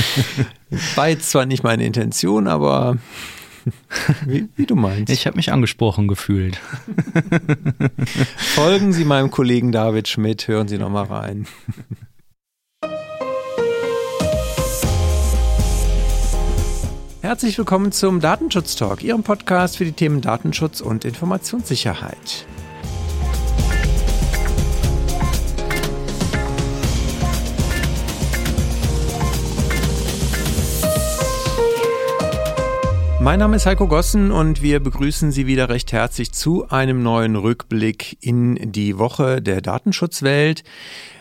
War jetzt zwar nicht meine Intention, aber wie, wie du meinst. Ich habe mich angesprochen gefühlt. Folgen Sie meinem Kollegen David Schmidt, hören Sie noch mal rein. Herzlich willkommen zum Datenschutz Talk, Ihrem Podcast für die Themen Datenschutz und Informationssicherheit. Mein Name ist Heiko Gossen und wir begrüßen Sie wieder recht herzlich zu einem neuen Rückblick in die Woche der Datenschutzwelt.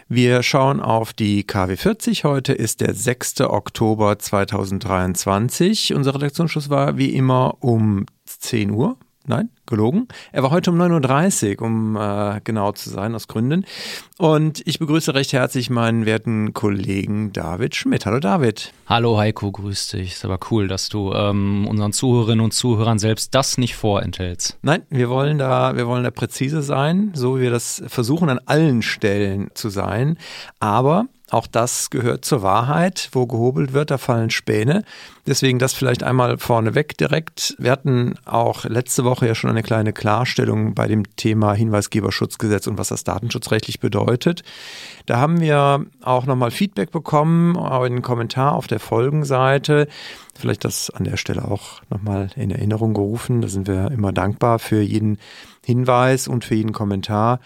Wir schauen auf die KW 40. Heute ist der 6. Oktober 2023. Unser Redaktionsschluss war wie immer um 10 Uhr. Nein, gelogen. Er war heute um 9.30 Uhr, um äh, genau zu sein, aus Gründen. Und ich begrüße recht herzlich meinen werten Kollegen David Schmidt. Hallo David. Hallo Heiko, grüß dich. Ist aber cool, dass du ähm, unseren Zuhörerinnen und Zuhörern selbst das nicht vorenthältst. Nein, wir wollen da, wir wollen da präzise sein, so wie wir das versuchen an allen Stellen zu sein. Aber auch das gehört zur Wahrheit. Wo gehobelt wird, da fallen Späne. Deswegen das vielleicht einmal vorneweg direkt. Wir hatten auch letzte Woche ja schon eine kleine Klarstellung bei dem Thema Hinweisgeberschutzgesetz und was das datenschutzrechtlich bedeutet. Da haben wir auch nochmal Feedback bekommen, einen Kommentar auf der Folgenseite. Vielleicht das an der Stelle auch nochmal in Erinnerung gerufen. Da sind wir immer dankbar für jeden Hinweis und für jeden Kommentar.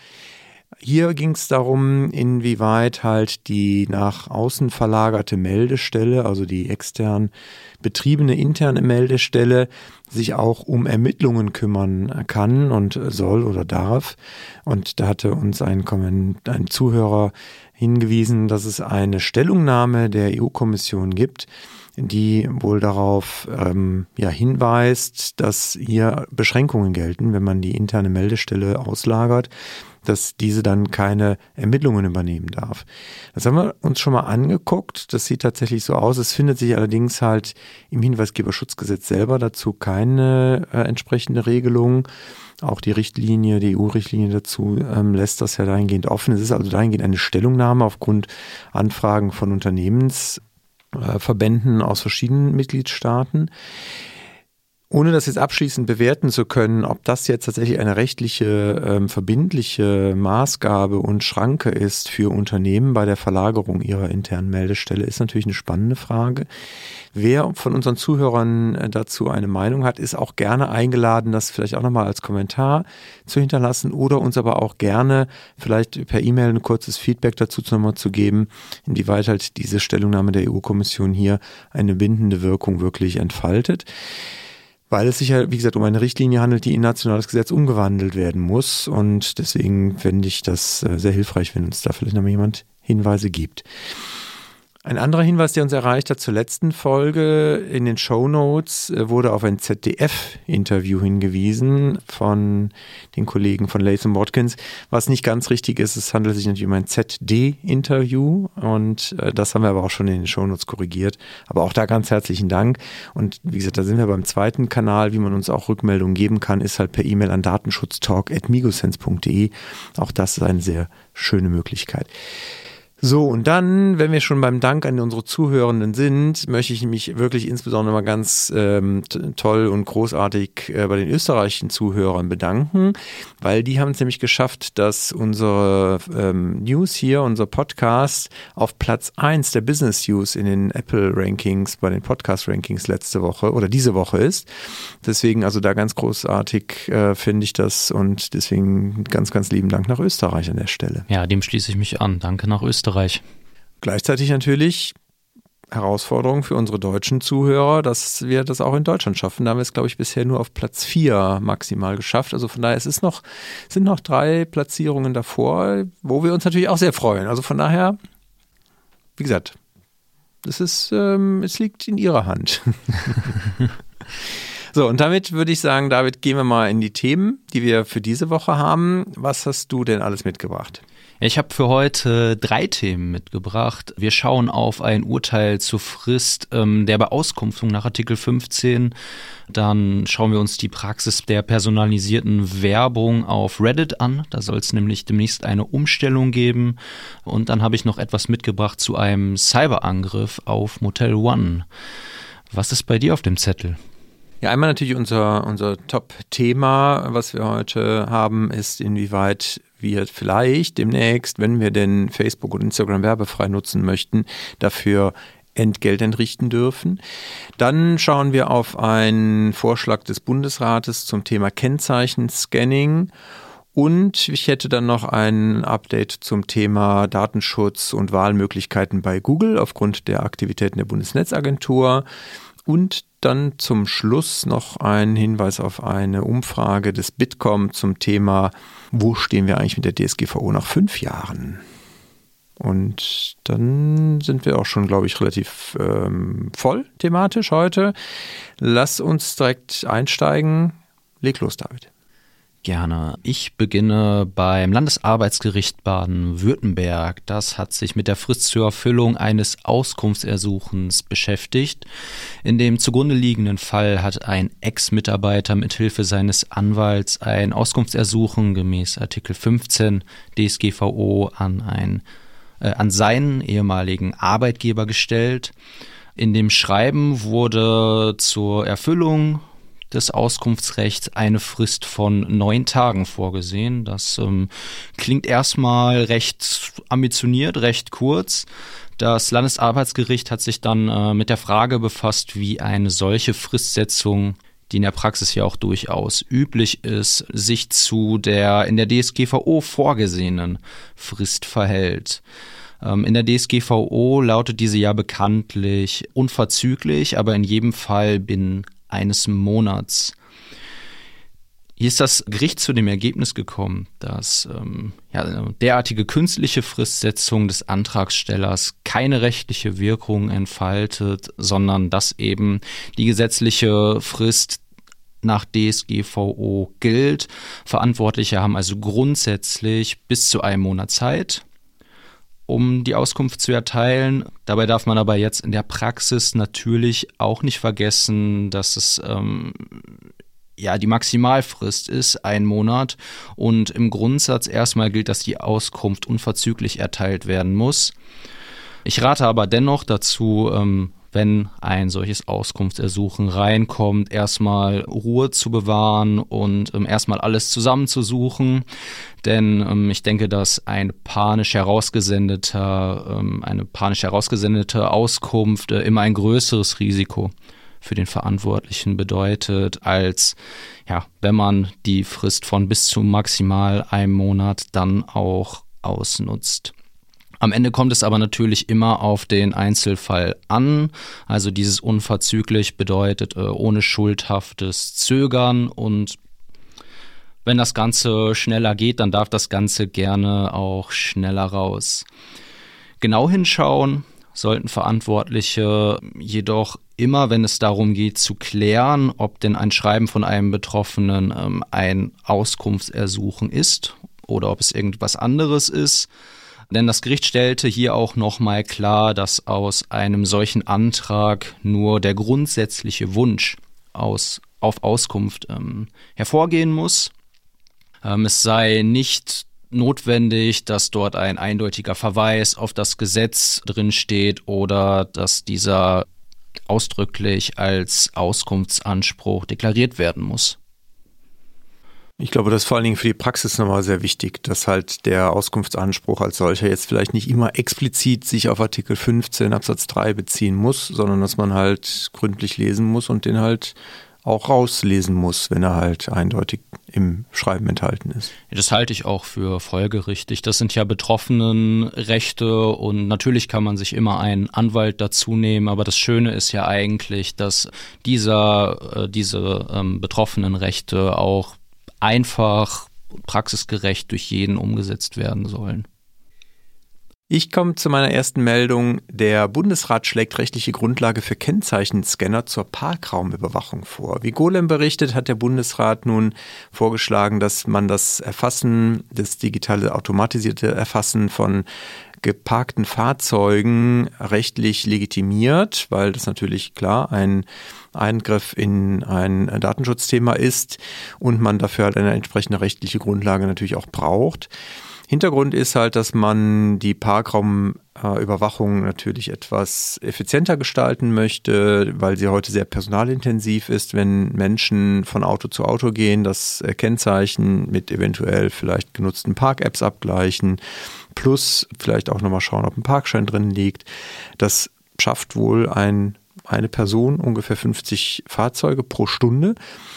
Hier ging es darum, inwieweit halt die nach außen verlagerte Meldestelle, also die extern betriebene interne Meldestelle, sich auch um Ermittlungen kümmern kann und soll oder darf. Und da hatte uns ein, ein Zuhörer hingewiesen, dass es eine Stellungnahme der EU-Kommission gibt, die wohl darauf ähm, ja, hinweist, dass hier Beschränkungen gelten, wenn man die interne Meldestelle auslagert dass diese dann keine Ermittlungen übernehmen darf. Das haben wir uns schon mal angeguckt. Das sieht tatsächlich so aus. Es findet sich allerdings halt im Hinweisgeberschutzgesetz selber dazu keine äh, entsprechende Regelung. Auch die Richtlinie, die EU-Richtlinie dazu ähm, lässt das ja dahingehend offen. Es ist also dahingehend eine Stellungnahme aufgrund Anfragen von Unternehmensverbänden äh, aus verschiedenen Mitgliedstaaten. Ohne das jetzt abschließend bewerten zu können, ob das jetzt tatsächlich eine rechtliche, ähm, verbindliche Maßgabe und Schranke ist für Unternehmen bei der Verlagerung ihrer internen Meldestelle, ist natürlich eine spannende Frage. Wer von unseren Zuhörern äh, dazu eine Meinung hat, ist auch gerne eingeladen, das vielleicht auch nochmal als Kommentar zu hinterlassen oder uns aber auch gerne vielleicht per E-Mail ein kurzes Feedback dazu nochmal zu geben, inwieweit halt diese Stellungnahme der EU-Kommission hier eine bindende Wirkung wirklich entfaltet weil es sich ja, wie gesagt, um eine Richtlinie handelt, die in nationales Gesetz umgewandelt werden muss. Und deswegen fände ich das äh, sehr hilfreich, wenn uns da vielleicht noch jemand Hinweise gibt. Ein anderer Hinweis, der uns erreicht hat zur letzten Folge in den Show Notes, äh, wurde auf ein ZDF-Interview hingewiesen von den Kollegen von Latham Watkins, was nicht ganz richtig ist. Es handelt sich natürlich um ein ZD-Interview und äh, das haben wir aber auch schon in den Show Notes korrigiert. Aber auch da ganz herzlichen Dank. Und wie gesagt, da sind wir beim zweiten Kanal, wie man uns auch Rückmeldungen geben kann, ist halt per E-Mail an datenschutztalk.migosense.de. Auch das ist eine sehr schöne Möglichkeit. So, und dann, wenn wir schon beim Dank an unsere Zuhörenden sind, möchte ich mich wirklich insbesondere mal ganz ähm, toll und großartig äh, bei den österreichischen Zuhörern bedanken, weil die haben es nämlich geschafft, dass unsere ähm, News hier, unser Podcast auf Platz 1 der Business News in den Apple Rankings, bei den Podcast Rankings letzte Woche oder diese Woche ist. Deswegen also da ganz großartig äh, finde ich das und deswegen ganz, ganz lieben Dank nach Österreich an der Stelle. Ja, dem schließe ich mich an. Danke nach Österreich. Österreich. Gleichzeitig natürlich Herausforderung für unsere deutschen Zuhörer, dass wir das auch in Deutschland schaffen. Da haben wir es, glaube ich, bisher nur auf Platz 4 maximal geschafft. Also von daher, es ist noch, sind noch drei Platzierungen davor, wo wir uns natürlich auch sehr freuen. Also von daher, wie gesagt, es ist, ähm, es liegt in Ihrer Hand. so, und damit würde ich sagen, David, gehen wir mal in die Themen, die wir für diese Woche haben. Was hast du denn alles mitgebracht? Ich habe für heute drei Themen mitgebracht. Wir schauen auf ein Urteil zur Frist ähm, der Beauskunftung nach Artikel 15. Dann schauen wir uns die Praxis der personalisierten Werbung auf Reddit an. Da soll es nämlich demnächst eine Umstellung geben. Und dann habe ich noch etwas mitgebracht zu einem Cyberangriff auf Motel One. Was ist bei dir auf dem Zettel? Ja, einmal natürlich unser, unser Top-Thema, was wir heute haben, ist, inwieweit wir vielleicht demnächst, wenn wir denn Facebook und Instagram werbefrei nutzen möchten, dafür Entgelt entrichten dürfen. Dann schauen wir auf einen Vorschlag des Bundesrates zum Thema Kennzeichenscanning. Und ich hätte dann noch ein Update zum Thema Datenschutz und Wahlmöglichkeiten bei Google aufgrund der Aktivitäten der Bundesnetzagentur. Und dann zum Schluss noch ein Hinweis auf eine Umfrage des Bitkom zum Thema, wo stehen wir eigentlich mit der DSGVO nach fünf Jahren? Und dann sind wir auch schon, glaube ich, relativ ähm, voll thematisch heute. Lass uns direkt einsteigen. Leg los, David. Gerne. Ich beginne beim Landesarbeitsgericht Baden-Württemberg. Das hat sich mit der Frist zur Erfüllung eines Auskunftsersuchens beschäftigt. In dem zugrunde liegenden Fall hat ein Ex-Mitarbeiter mit Hilfe seines Anwalts ein Auskunftsersuchen gemäß Artikel 15 DSGVO an, ein, äh, an seinen ehemaligen Arbeitgeber gestellt. In dem Schreiben wurde zur Erfüllung des Auskunftsrechts eine Frist von neun Tagen vorgesehen. Das ähm, klingt erstmal recht ambitioniert, recht kurz. Das Landesarbeitsgericht hat sich dann äh, mit der Frage befasst, wie eine solche Fristsetzung die in der Praxis ja auch durchaus üblich ist, sich zu der in der DSGVO vorgesehenen Frist verhält. Ähm, in der DSGVO lautet diese ja bekanntlich unverzüglich, aber in jedem Fall binnen eines Monats. Hier ist das Gericht zu dem Ergebnis gekommen, dass ähm, ja, derartige künstliche Fristsetzung des Antragstellers keine rechtliche Wirkung entfaltet, sondern dass eben die gesetzliche Frist nach DSGVO gilt. Verantwortliche haben also grundsätzlich bis zu einem Monat Zeit um die Auskunft zu erteilen. Dabei darf man aber jetzt in der Praxis natürlich auch nicht vergessen, dass es ähm, ja die Maximalfrist ist, ein Monat. Und im Grundsatz erstmal gilt, dass die Auskunft unverzüglich erteilt werden muss. Ich rate aber dennoch dazu, ähm, wenn ein solches Auskunftsersuchen reinkommt, erstmal Ruhe zu bewahren und ähm, erstmal alles zusammenzusuchen. Denn ähm, ich denke, dass ein panisch herausgesendeter, ähm, eine panisch herausgesendete Auskunft äh, immer ein größeres Risiko für den Verantwortlichen bedeutet, als ja, wenn man die Frist von bis zu maximal einem Monat dann auch ausnutzt. Am Ende kommt es aber natürlich immer auf den Einzelfall an. Also dieses unverzüglich bedeutet äh, ohne schuldhaftes Zögern und wenn das Ganze schneller geht, dann darf das Ganze gerne auch schneller raus. Genau hinschauen sollten Verantwortliche jedoch immer, wenn es darum geht zu klären, ob denn ein Schreiben von einem Betroffenen ähm, ein Auskunftsersuchen ist oder ob es irgendwas anderes ist. Denn das Gericht stellte hier auch nochmal klar, dass aus einem solchen Antrag nur der grundsätzliche Wunsch aus, auf Auskunft ähm, hervorgehen muss. Ähm, es sei nicht notwendig, dass dort ein eindeutiger Verweis auf das Gesetz drin steht oder dass dieser ausdrücklich als Auskunftsanspruch deklariert werden muss. Ich glaube, das ist vor allen Dingen für die Praxis nochmal sehr wichtig, dass halt der Auskunftsanspruch als solcher jetzt vielleicht nicht immer explizit sich auf Artikel 15 Absatz 3 beziehen muss, sondern dass man halt gründlich lesen muss und den halt auch rauslesen muss, wenn er halt eindeutig im Schreiben enthalten ist. Das halte ich auch für folgerichtig. Das sind ja Betroffenenrechte und natürlich kann man sich immer einen Anwalt dazu nehmen, aber das Schöne ist ja eigentlich, dass dieser, äh, diese ähm, Betroffenenrechte auch einfach praxisgerecht durch jeden umgesetzt werden sollen. Ich komme zu meiner ersten Meldung. Der Bundesrat schlägt rechtliche Grundlage für Kennzeichenscanner zur Parkraumüberwachung vor. Wie Golem berichtet, hat der Bundesrat nun vorgeschlagen, dass man das Erfassen, das digitale automatisierte Erfassen von geparkten Fahrzeugen rechtlich legitimiert, weil das natürlich klar ein Eingriff in ein Datenschutzthema ist und man dafür halt eine entsprechende rechtliche Grundlage natürlich auch braucht. Hintergrund ist halt, dass man die Parkraumüberwachung natürlich etwas effizienter gestalten möchte, weil sie heute sehr personalintensiv ist, wenn Menschen von Auto zu Auto gehen, das Kennzeichen mit eventuell vielleicht genutzten Park-Apps abgleichen, plus vielleicht auch nochmal schauen, ob ein Parkschein drin liegt. Das schafft wohl ein eine Person ungefähr 50 Fahrzeuge pro Stunde.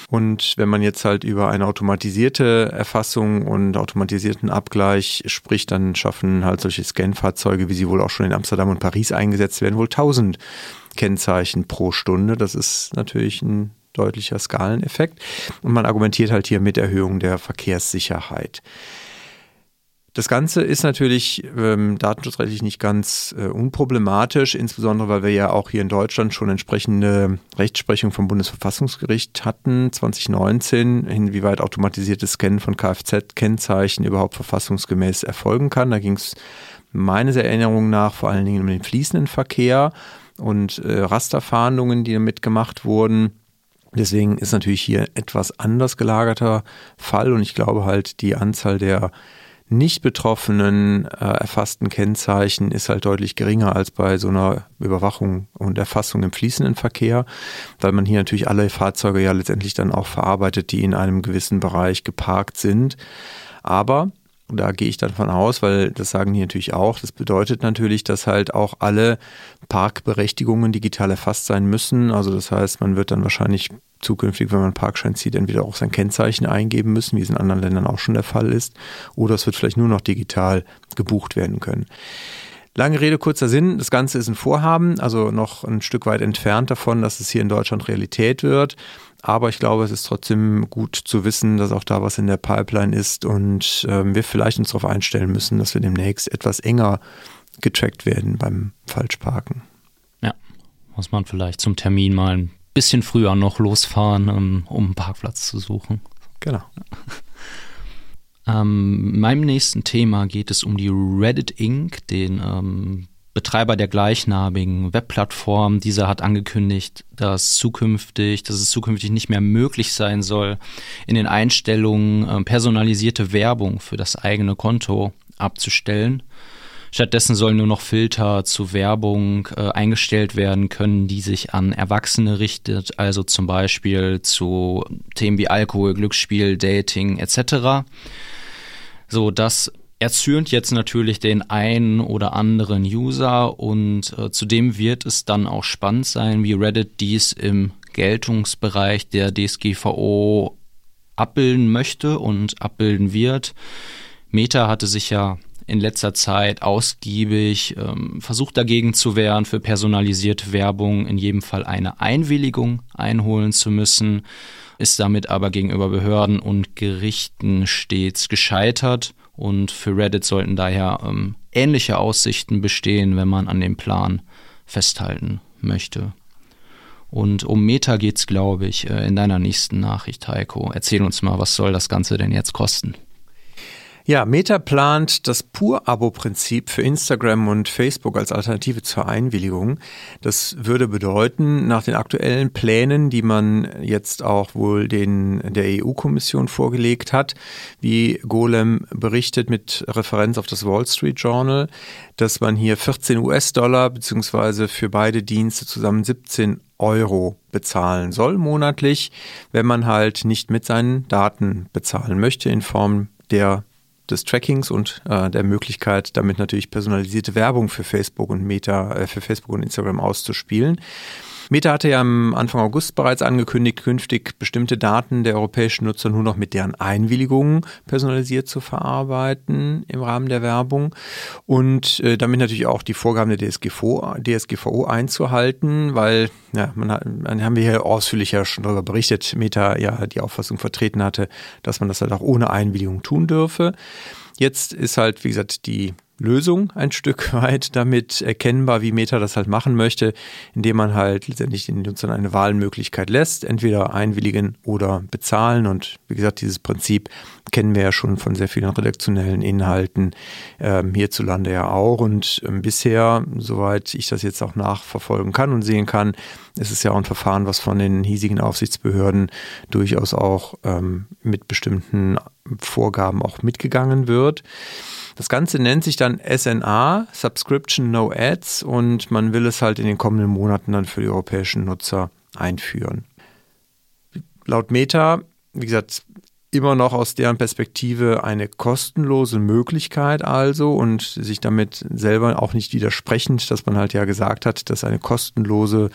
Und wenn man jetzt halt über eine automatisierte Erfassung und automatisierten Abgleich spricht, dann schaffen halt solche Scan-Fahrzeuge, wie sie wohl auch schon in Amsterdam und Paris eingesetzt werden, wohl 1000 Kennzeichen pro Stunde. Das ist natürlich ein deutlicher Skaleneffekt. Und man argumentiert halt hier mit Erhöhung der Verkehrssicherheit. Das Ganze ist natürlich ähm, datenschutzrechtlich nicht ganz äh, unproblematisch, insbesondere weil wir ja auch hier in Deutschland schon entsprechende Rechtsprechung vom Bundesverfassungsgericht hatten 2019, inwieweit automatisiertes Scannen von Kfz-Kennzeichen überhaupt verfassungsgemäß erfolgen kann. Da ging es meines Erinnerungen nach vor allen Dingen um den fließenden Verkehr und äh, Rasterfahndungen, die damit gemacht wurden. Deswegen ist natürlich hier etwas anders gelagerter Fall und ich glaube halt die Anzahl der nicht betroffenen äh, erfassten Kennzeichen ist halt deutlich geringer als bei so einer Überwachung und Erfassung im fließenden Verkehr, weil man hier natürlich alle Fahrzeuge ja letztendlich dann auch verarbeitet, die in einem gewissen Bereich geparkt sind. Aber da gehe ich dann von aus, weil das sagen die natürlich auch. Das bedeutet natürlich, dass halt auch alle Parkberechtigungen digital erfasst sein müssen. Also das heißt, man wird dann wahrscheinlich zukünftig, wenn man einen Parkschein zieht, entweder auch sein Kennzeichen eingeben müssen, wie es in anderen Ländern auch schon der Fall ist, oder es wird vielleicht nur noch digital gebucht werden können. Lange Rede, kurzer Sinn. Das Ganze ist ein Vorhaben, also noch ein Stück weit entfernt davon, dass es hier in Deutschland Realität wird. Aber ich glaube, es ist trotzdem gut zu wissen, dass auch da was in der Pipeline ist und ähm, wir vielleicht uns darauf einstellen müssen, dass wir demnächst etwas enger getrackt werden beim Falschparken. Ja, muss man vielleicht zum Termin mal ein bisschen früher noch losfahren, um, um einen Parkplatz zu suchen. Genau. Ähm, meinem nächsten Thema geht es um die Reddit Inc., den ähm, Betreiber der gleichnamigen Webplattform. Dieser hat angekündigt, dass zukünftig, dass es zukünftig nicht mehr möglich sein soll, in den Einstellungen äh, personalisierte Werbung für das eigene Konto abzustellen. Stattdessen sollen nur noch Filter zu Werbung äh, eingestellt werden können, die sich an Erwachsene richtet, also zum Beispiel zu Themen wie Alkohol, Glücksspiel, Dating etc. So, das erzürnt jetzt natürlich den einen oder anderen User und äh, zudem wird es dann auch spannend sein, wie Reddit dies im Geltungsbereich der DSGVO abbilden möchte und abbilden wird. Meta hatte sich ja in letzter Zeit ausgiebig ähm, versucht dagegen zu wehren, für personalisierte Werbung in jedem Fall eine Einwilligung einholen zu müssen, ist damit aber gegenüber Behörden und Gerichten stets gescheitert. Und für Reddit sollten daher ähm, ähnliche Aussichten bestehen, wenn man an dem Plan festhalten möchte. Und um Meta geht's, glaube ich, äh, in deiner nächsten Nachricht, Heiko. Erzähl uns mal, was soll das Ganze denn jetzt kosten? Ja, Meta plant das Pur-Abo-Prinzip für Instagram und Facebook als Alternative zur Einwilligung. Das würde bedeuten, nach den aktuellen Plänen, die man jetzt auch wohl den, der EU-Kommission vorgelegt hat, wie Golem berichtet mit Referenz auf das Wall Street Journal, dass man hier 14 US-Dollar beziehungsweise für beide Dienste zusammen 17 Euro bezahlen soll monatlich, wenn man halt nicht mit seinen Daten bezahlen möchte in Form der des Trackings und äh, der Möglichkeit, damit natürlich personalisierte Werbung für Facebook und Meta, äh, für Facebook und Instagram auszuspielen. Meta hatte ja am Anfang August bereits angekündigt, künftig bestimmte Daten der europäischen Nutzer nur noch mit deren Einwilligung personalisiert zu verarbeiten im Rahmen der Werbung und äh, damit natürlich auch die Vorgaben der DSGVO, DSGVO einzuhalten, weil ja, man, hat, man haben wir hier ausführlicher schon darüber berichtet, Meta ja die Auffassung vertreten hatte, dass man das halt auch ohne Einwilligung tun dürfe. Jetzt ist halt, wie gesagt, die Lösung ein Stück weit damit erkennbar, wie Meta das halt machen möchte, indem man halt letztendlich den Nutzern eine Wahlmöglichkeit lässt, entweder einwilligen oder bezahlen. Und wie gesagt, dieses Prinzip kennen wir ja schon von sehr vielen redaktionellen Inhalten ähm, hierzulande ja auch. Und ähm, bisher, soweit ich das jetzt auch nachverfolgen kann und sehen kann, ist es ja auch ein Verfahren, was von den hiesigen Aufsichtsbehörden durchaus auch ähm, mit bestimmten Vorgaben auch mitgegangen wird. Das Ganze nennt sich dann SNA, Subscription No Ads, und man will es halt in den kommenden Monaten dann für die europäischen Nutzer einführen. Laut Meta, wie gesagt, immer noch aus deren Perspektive eine kostenlose Möglichkeit also und sich damit selber auch nicht widersprechend, dass man halt ja gesagt hat, dass eine kostenlose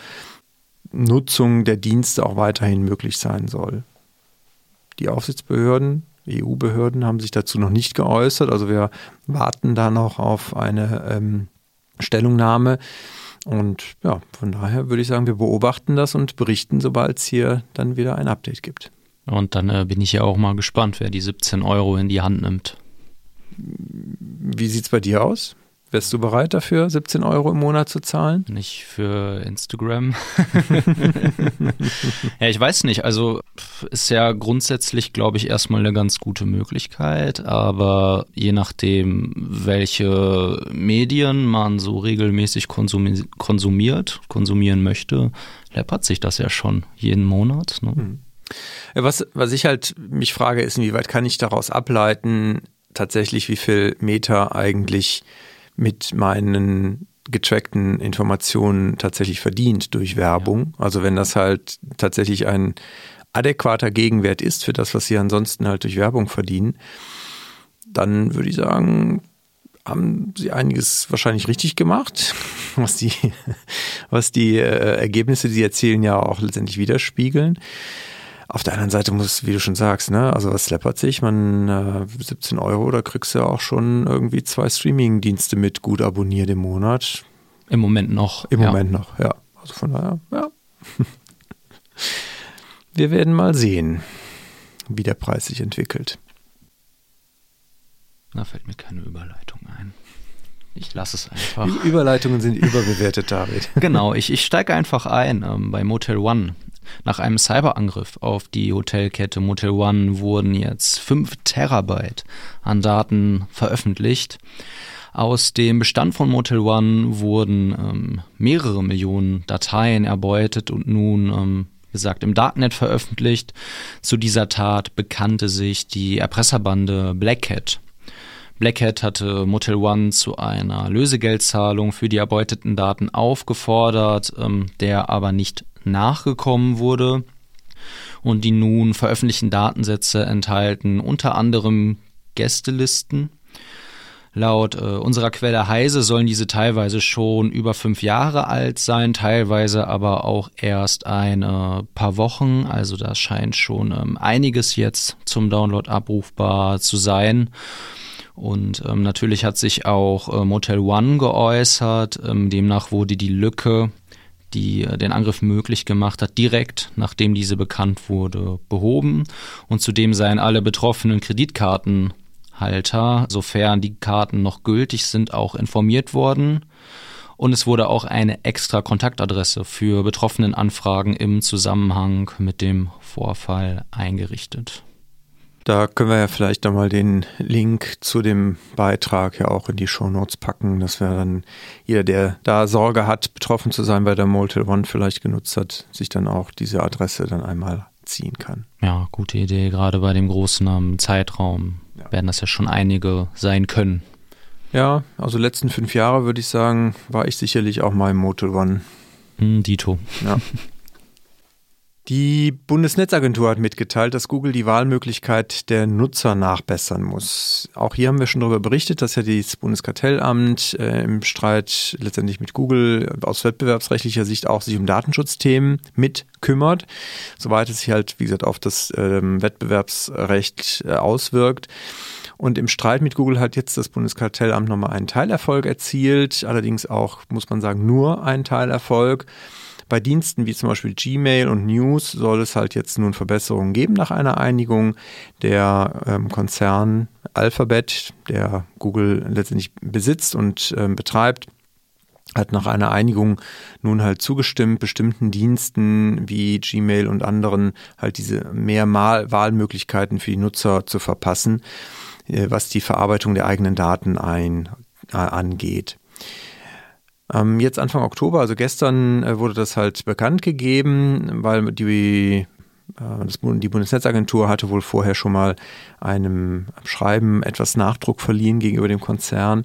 Nutzung der Dienste auch weiterhin möglich sein soll. Die Aufsichtsbehörden EU-Behörden haben sich dazu noch nicht geäußert. Also wir warten da noch auf eine ähm, Stellungnahme. Und ja, von daher würde ich sagen, wir beobachten das und berichten, sobald es hier dann wieder ein Update gibt. Und dann äh, bin ich ja auch mal gespannt, wer die 17 Euro in die Hand nimmt. Wie sieht es bei dir aus? Wärst du bereit dafür, 17 Euro im Monat zu zahlen? Nicht für Instagram. ja, ich weiß nicht. Also ist ja grundsätzlich, glaube ich, erstmal eine ganz gute Möglichkeit. Aber je nachdem, welche Medien man so regelmäßig konsumi konsumiert, konsumieren möchte, läppert sich das ja schon jeden Monat. Ne? Hm. Was, was ich halt mich frage, ist, inwieweit kann ich daraus ableiten, tatsächlich, wie viel Meter eigentlich mit meinen getrackten Informationen tatsächlich verdient durch Werbung. Also wenn das halt tatsächlich ein adäquater Gegenwert ist für das, was sie ansonsten halt durch Werbung verdienen, dann würde ich sagen, haben sie einiges wahrscheinlich richtig gemacht, was die, was die äh, Ergebnisse, die sie erzielen, ja auch letztendlich widerspiegeln. Auf der anderen Seite muss, wie du schon sagst, ne, also was läppert sich? Man äh, 17 Euro, da kriegst du ja auch schon irgendwie zwei Streaming-Dienste mit gut abonniert im Monat. Im Moment noch. Im ja. Moment noch, ja. Also von daher, ja. Wir werden mal sehen, wie der Preis sich entwickelt. Da fällt mir keine Überleitung ein. Ich lasse es einfach. Überleitungen sind überbewertet, David. genau, ich, ich steige einfach ein ähm, bei Motel One. Nach einem Cyberangriff auf die Hotelkette Motel One wurden jetzt 5 Terabyte an Daten veröffentlicht. Aus dem Bestand von Motel One wurden ähm, mehrere Millionen Dateien erbeutet und nun, ähm, gesagt, im Darknet veröffentlicht. Zu dieser Tat bekannte sich die Erpresserbande Black Cat. Black Hat hatte Motel One zu einer Lösegeldzahlung für die erbeuteten Daten aufgefordert, ähm, der aber nicht nachgekommen wurde. Und die nun veröffentlichten Datensätze enthalten unter anderem Gästelisten. Laut äh, unserer Quelle Heise sollen diese teilweise schon über fünf Jahre alt sein, teilweise aber auch erst ein äh, paar Wochen. Also da scheint schon ähm, einiges jetzt zum Download abrufbar zu sein. Und ähm, natürlich hat sich auch äh, Motel One geäußert. Ähm, demnach wurde die Lücke, die äh, den Angriff möglich gemacht hat, direkt nachdem diese bekannt wurde, behoben. Und zudem seien alle betroffenen Kreditkartenhalter, sofern die Karten noch gültig sind, auch informiert worden. Und es wurde auch eine extra Kontaktadresse für betroffenen Anfragen im Zusammenhang mit dem Vorfall eingerichtet. Da können wir ja vielleicht nochmal den Link zu dem Beitrag ja auch in die Show Notes packen, dass wir dann jeder, der da Sorge hat, betroffen zu sein, weil der Motel One vielleicht genutzt hat, sich dann auch diese Adresse dann einmal ziehen kann. Ja, gute Idee. Gerade bei dem großen um, Zeitraum ja. werden das ja schon einige sein können. Ja, also letzten fünf Jahre würde ich sagen, war ich sicherlich auch mal im Motel One. Hm, Dito. Ja. Die Bundesnetzagentur hat mitgeteilt, dass Google die Wahlmöglichkeit der Nutzer nachbessern muss. Auch hier haben wir schon darüber berichtet, dass ja das Bundeskartellamt äh, im Streit letztendlich mit Google aus wettbewerbsrechtlicher Sicht auch sich um Datenschutzthemen mit kümmert, soweit es sich halt, wie gesagt, auf das äh, Wettbewerbsrecht äh, auswirkt. Und im Streit mit Google hat jetzt das Bundeskartellamt nochmal einen Teilerfolg erzielt, allerdings auch, muss man sagen, nur einen Teilerfolg. Bei Diensten wie zum Beispiel Gmail und News soll es halt jetzt nun Verbesserungen geben nach einer Einigung. Der ähm, Konzern Alphabet, der Google letztendlich besitzt und ähm, betreibt, hat nach einer Einigung nun halt zugestimmt, bestimmten Diensten wie Gmail und anderen halt diese mehr Wahlmöglichkeiten für die Nutzer zu verpassen, äh, was die Verarbeitung der eigenen Daten ein, äh, angeht. Ähm, jetzt Anfang Oktober, also gestern, äh, wurde das halt bekannt gegeben, weil die äh, die Bundesnetzagentur hatte wohl vorher schon mal einem Schreiben etwas Nachdruck verliehen gegenüber dem Konzern.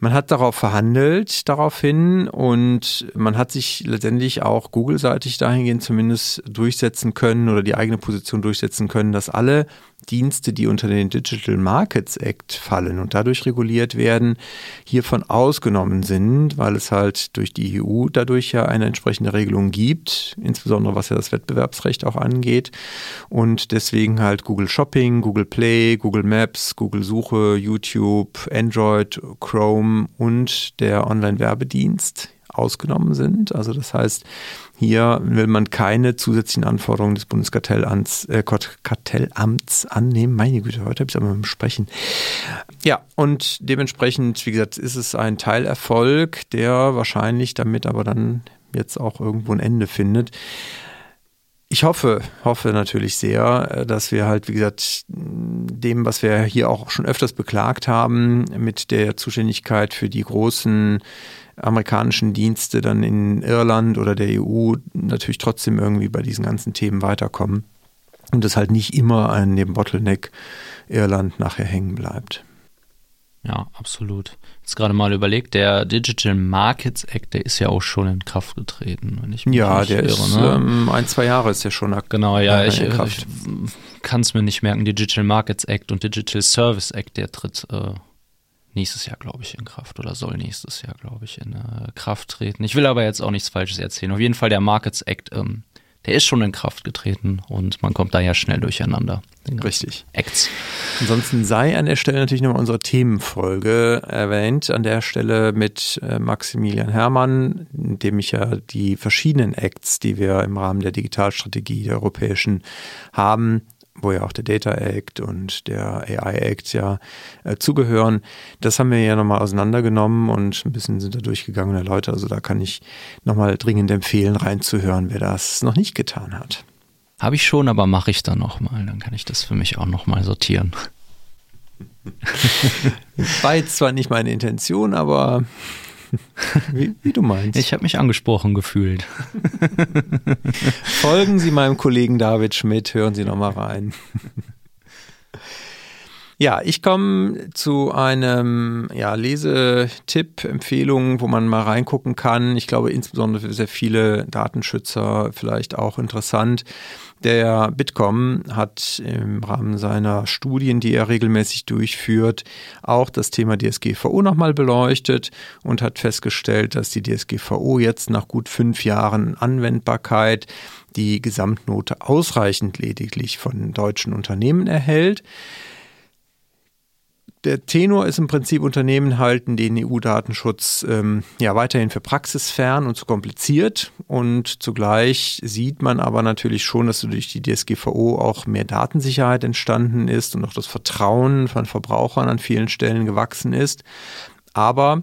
Man hat darauf verhandelt, daraufhin, und man hat sich letztendlich auch Google-seitig dahingehend zumindest durchsetzen können oder die eigene Position durchsetzen können, dass alle Dienste, die unter den Digital Markets Act fallen und dadurch reguliert werden, hiervon ausgenommen sind, weil es halt durch die EU dadurch ja eine entsprechende Regelung gibt, insbesondere was ja das Wettbewerbsrecht auch angeht. Und deswegen halt Google Shopping, Google Play, Google Maps, Google Suche, YouTube, Android, Chrome und der Online-Werbedienst ausgenommen sind. Also das heißt, hier will man keine zusätzlichen Anforderungen des Bundeskartellamts äh, Kartellamts annehmen. Meine Güte, heute habe ich es aber mit dem Sprechen. Ja, und dementsprechend, wie gesagt, ist es ein Teilerfolg, der wahrscheinlich damit aber dann jetzt auch irgendwo ein Ende findet. Ich hoffe, hoffe natürlich sehr, dass wir halt, wie gesagt, dem, was wir hier auch schon öfters beklagt haben, mit der Zuständigkeit für die großen amerikanischen Dienste dann in Irland oder der EU natürlich trotzdem irgendwie bei diesen ganzen Themen weiterkommen und es halt nicht immer an dem Bottleneck Irland nachher hängen bleibt. Ja, absolut. Jetzt gerade mal überlegt, der Digital Markets Act, der ist ja auch schon in Kraft getreten, wenn ich mich Ja, der irre, ist ne? ähm, ein, zwei Jahre ist ja schon. Genau, ja, ich, ich kann es mir nicht merken. Digital Markets Act und Digital Service Act, der tritt äh, nächstes Jahr, glaube ich, in Kraft oder soll nächstes Jahr, glaube ich, in äh, Kraft treten. Ich will aber jetzt auch nichts Falsches erzählen. Auf jeden Fall der Markets Act, ähm, der ist schon in Kraft getreten und man kommt da ja schnell durcheinander. Richtig. Acts. Ansonsten sei an der Stelle natürlich nochmal unsere Themenfolge erwähnt. An der Stelle mit äh, Maximilian Hermann, in dem ich ja die verschiedenen Acts, die wir im Rahmen der Digitalstrategie der europäischen haben, wo ja auch der Data Act und der AI Act ja äh, zugehören. Das haben wir ja nochmal auseinandergenommen und ein bisschen sind da durchgegangene Leute. Also da kann ich nochmal dringend empfehlen, reinzuhören, wer das noch nicht getan hat. Habe ich schon, aber mache ich dann nochmal. Dann kann ich das für mich auch nochmal sortieren. War jetzt zwar nicht meine Intention, aber wie, wie du meinst. Ich habe mich angesprochen gefühlt. Folgen Sie meinem Kollegen David Schmidt, hören Sie nochmal rein. Ja, ich komme zu einem ja, Lesetipp, Empfehlung, wo man mal reingucken kann. Ich glaube, insbesondere für sehr viele Datenschützer vielleicht auch interessant. Der Bitkom hat im Rahmen seiner Studien, die er regelmäßig durchführt, auch das Thema DSGVO nochmal beleuchtet und hat festgestellt, dass die DSGVO jetzt nach gut fünf Jahren Anwendbarkeit die Gesamtnote ausreichend lediglich von deutschen Unternehmen erhält der Tenor ist im Prinzip, Unternehmen halten den EU-Datenschutz ähm, ja weiterhin für praxisfern und zu kompliziert. Und zugleich sieht man aber natürlich schon, dass durch die DSGVO auch mehr Datensicherheit entstanden ist und auch das Vertrauen von Verbrauchern an vielen Stellen gewachsen ist. Aber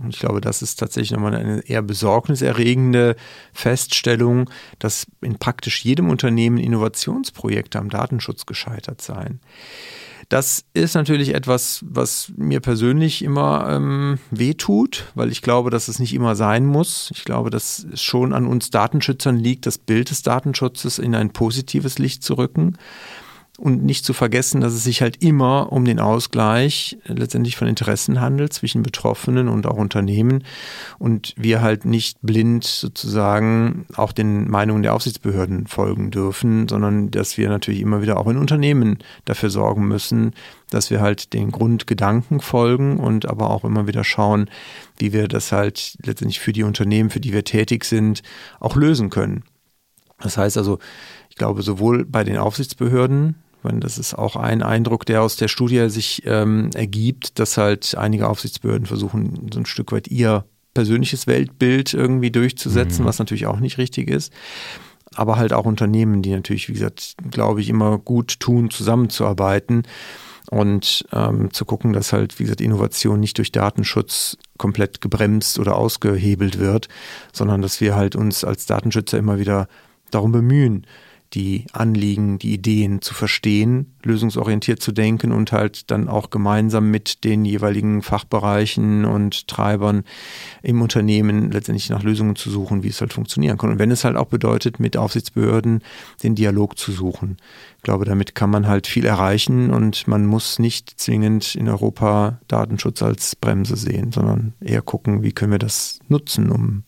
und ich glaube, das ist tatsächlich nochmal eine eher besorgniserregende Feststellung, dass in praktisch jedem Unternehmen Innovationsprojekte am Datenschutz gescheitert seien. Das ist natürlich etwas, was mir persönlich immer ähm, wehtut, weil ich glaube, dass es nicht immer sein muss. Ich glaube, dass es schon an uns Datenschützern liegt, das Bild des Datenschutzes in ein positives Licht zu rücken und nicht zu vergessen, dass es sich halt immer um den Ausgleich letztendlich von Interessen handelt zwischen Betroffenen und auch Unternehmen und wir halt nicht blind sozusagen auch den Meinungen der Aufsichtsbehörden folgen dürfen, sondern dass wir natürlich immer wieder auch in Unternehmen dafür sorgen müssen, dass wir halt den Grundgedanken folgen und aber auch immer wieder schauen, wie wir das halt letztendlich für die Unternehmen, für die wir tätig sind, auch lösen können. Das heißt also, ich glaube, sowohl bei den Aufsichtsbehörden meine, das ist auch ein Eindruck, der aus der Studie sich ähm, ergibt, dass halt einige Aufsichtsbehörden versuchen, so ein Stück weit ihr persönliches Weltbild irgendwie durchzusetzen, mhm. was natürlich auch nicht richtig ist. Aber halt auch Unternehmen, die natürlich, wie gesagt, glaube ich, immer gut tun, zusammenzuarbeiten und ähm, zu gucken, dass halt, wie gesagt, Innovation nicht durch Datenschutz komplett gebremst oder ausgehebelt wird, sondern dass wir halt uns als Datenschützer immer wieder darum bemühen, die Anliegen, die Ideen zu verstehen, lösungsorientiert zu denken und halt dann auch gemeinsam mit den jeweiligen Fachbereichen und Treibern im Unternehmen letztendlich nach Lösungen zu suchen, wie es halt funktionieren kann. Und wenn es halt auch bedeutet, mit Aufsichtsbehörden den Dialog zu suchen. Ich glaube, damit kann man halt viel erreichen und man muss nicht zwingend in Europa Datenschutz als Bremse sehen, sondern eher gucken, wie können wir das nutzen, um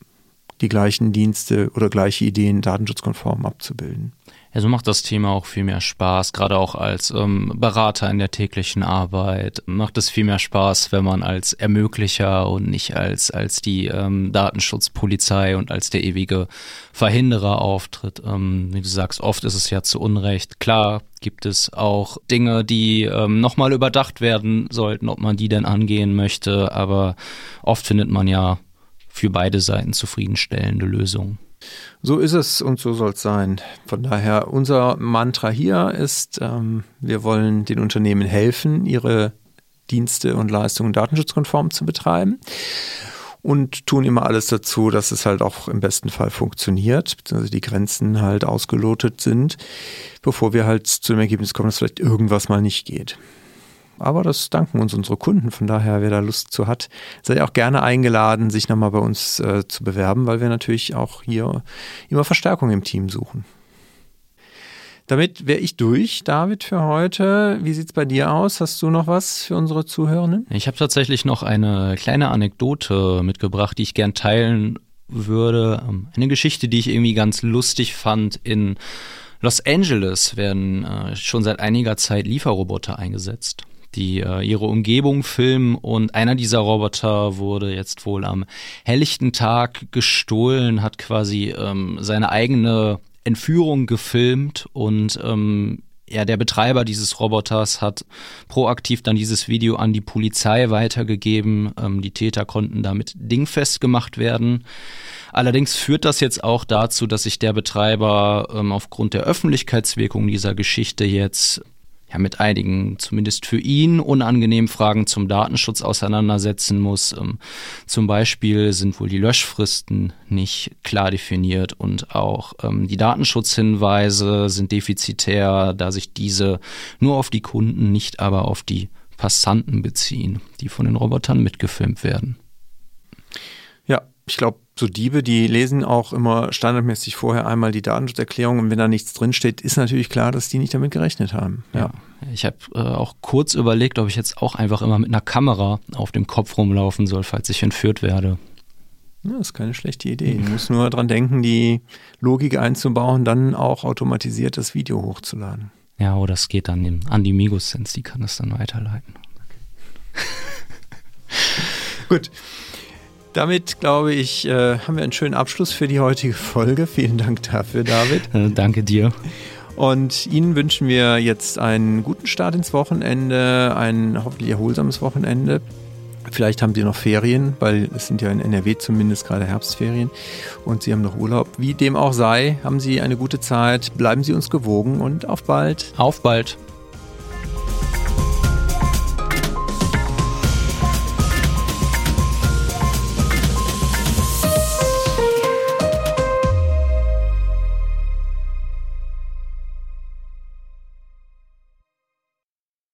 die gleichen Dienste oder gleiche Ideen datenschutzkonform abzubilden. Ja, so macht das Thema auch viel mehr Spaß, gerade auch als ähm, Berater in der täglichen Arbeit. Macht es viel mehr Spaß, wenn man als Ermöglicher und nicht als, als die ähm, Datenschutzpolizei und als der ewige Verhinderer auftritt. Ähm, wie du sagst, oft ist es ja zu Unrecht. Klar gibt es auch Dinge, die ähm, nochmal überdacht werden sollten, ob man die denn angehen möchte, aber oft findet man ja für beide Seiten zufriedenstellende Lösungen. So ist es und so soll es sein. Von daher, unser Mantra hier ist, ähm, wir wollen den Unternehmen helfen, ihre Dienste und Leistungen datenschutzkonform zu betreiben und tun immer alles dazu, dass es halt auch im besten Fall funktioniert, beziehungsweise die Grenzen halt ausgelotet sind, bevor wir halt zu dem Ergebnis kommen, dass vielleicht irgendwas mal nicht geht. Aber das danken uns unsere Kunden. Von daher, wer da Lust zu hat, sei auch gerne eingeladen, sich nochmal bei uns äh, zu bewerben, weil wir natürlich auch hier immer Verstärkung im Team suchen. Damit wäre ich durch, David, für heute. Wie sieht es bei dir aus? Hast du noch was für unsere Zuhörenden? Ich habe tatsächlich noch eine kleine Anekdote mitgebracht, die ich gern teilen würde. Ähm, eine Geschichte, die ich irgendwie ganz lustig fand. In Los Angeles werden äh, schon seit einiger Zeit Lieferroboter eingesetzt die äh, ihre Umgebung filmen und einer dieser Roboter wurde jetzt wohl am helllichten Tag gestohlen, hat quasi ähm, seine eigene Entführung gefilmt und ähm, ja, der Betreiber dieses Roboters hat proaktiv dann dieses Video an die Polizei weitergegeben. Ähm, die Täter konnten damit dingfest gemacht werden. Allerdings führt das jetzt auch dazu, dass sich der Betreiber ähm, aufgrund der Öffentlichkeitswirkung dieser Geschichte jetzt ja mit einigen, zumindest für ihn, unangenehmen Fragen zum Datenschutz auseinandersetzen muss. Ähm, zum Beispiel sind wohl die Löschfristen nicht klar definiert und auch ähm, die Datenschutzhinweise sind defizitär, da sich diese nur auf die Kunden, nicht aber auf die Passanten beziehen, die von den Robotern mitgefilmt werden. Ich glaube, so Diebe, die lesen auch immer standardmäßig vorher einmal die Datenschutzerklärung und wenn da nichts drinsteht, ist natürlich klar, dass die nicht damit gerechnet haben. Ja. ja. Ich habe äh, auch kurz überlegt, ob ich jetzt auch einfach immer mit einer Kamera auf dem Kopf rumlaufen soll, falls ich entführt werde. Ja, das ist keine schlechte Idee. Du musst nur dran denken, die Logik einzubauen, dann auch automatisiert das Video hochzuladen. Ja, oder es geht dann an die Migos-Sense, die kann das dann weiterleiten. Okay. Gut. Damit, glaube ich, äh, haben wir einen schönen Abschluss für die heutige Folge. Vielen Dank dafür, David. Äh, danke dir. Und Ihnen wünschen wir jetzt einen guten Start ins Wochenende, ein hoffentlich erholsames Wochenende. Vielleicht haben Sie noch Ferien, weil es sind ja in NRW zumindest gerade Herbstferien und Sie haben noch Urlaub. Wie dem auch sei, haben Sie eine gute Zeit, bleiben Sie uns gewogen und auf bald. Auf bald.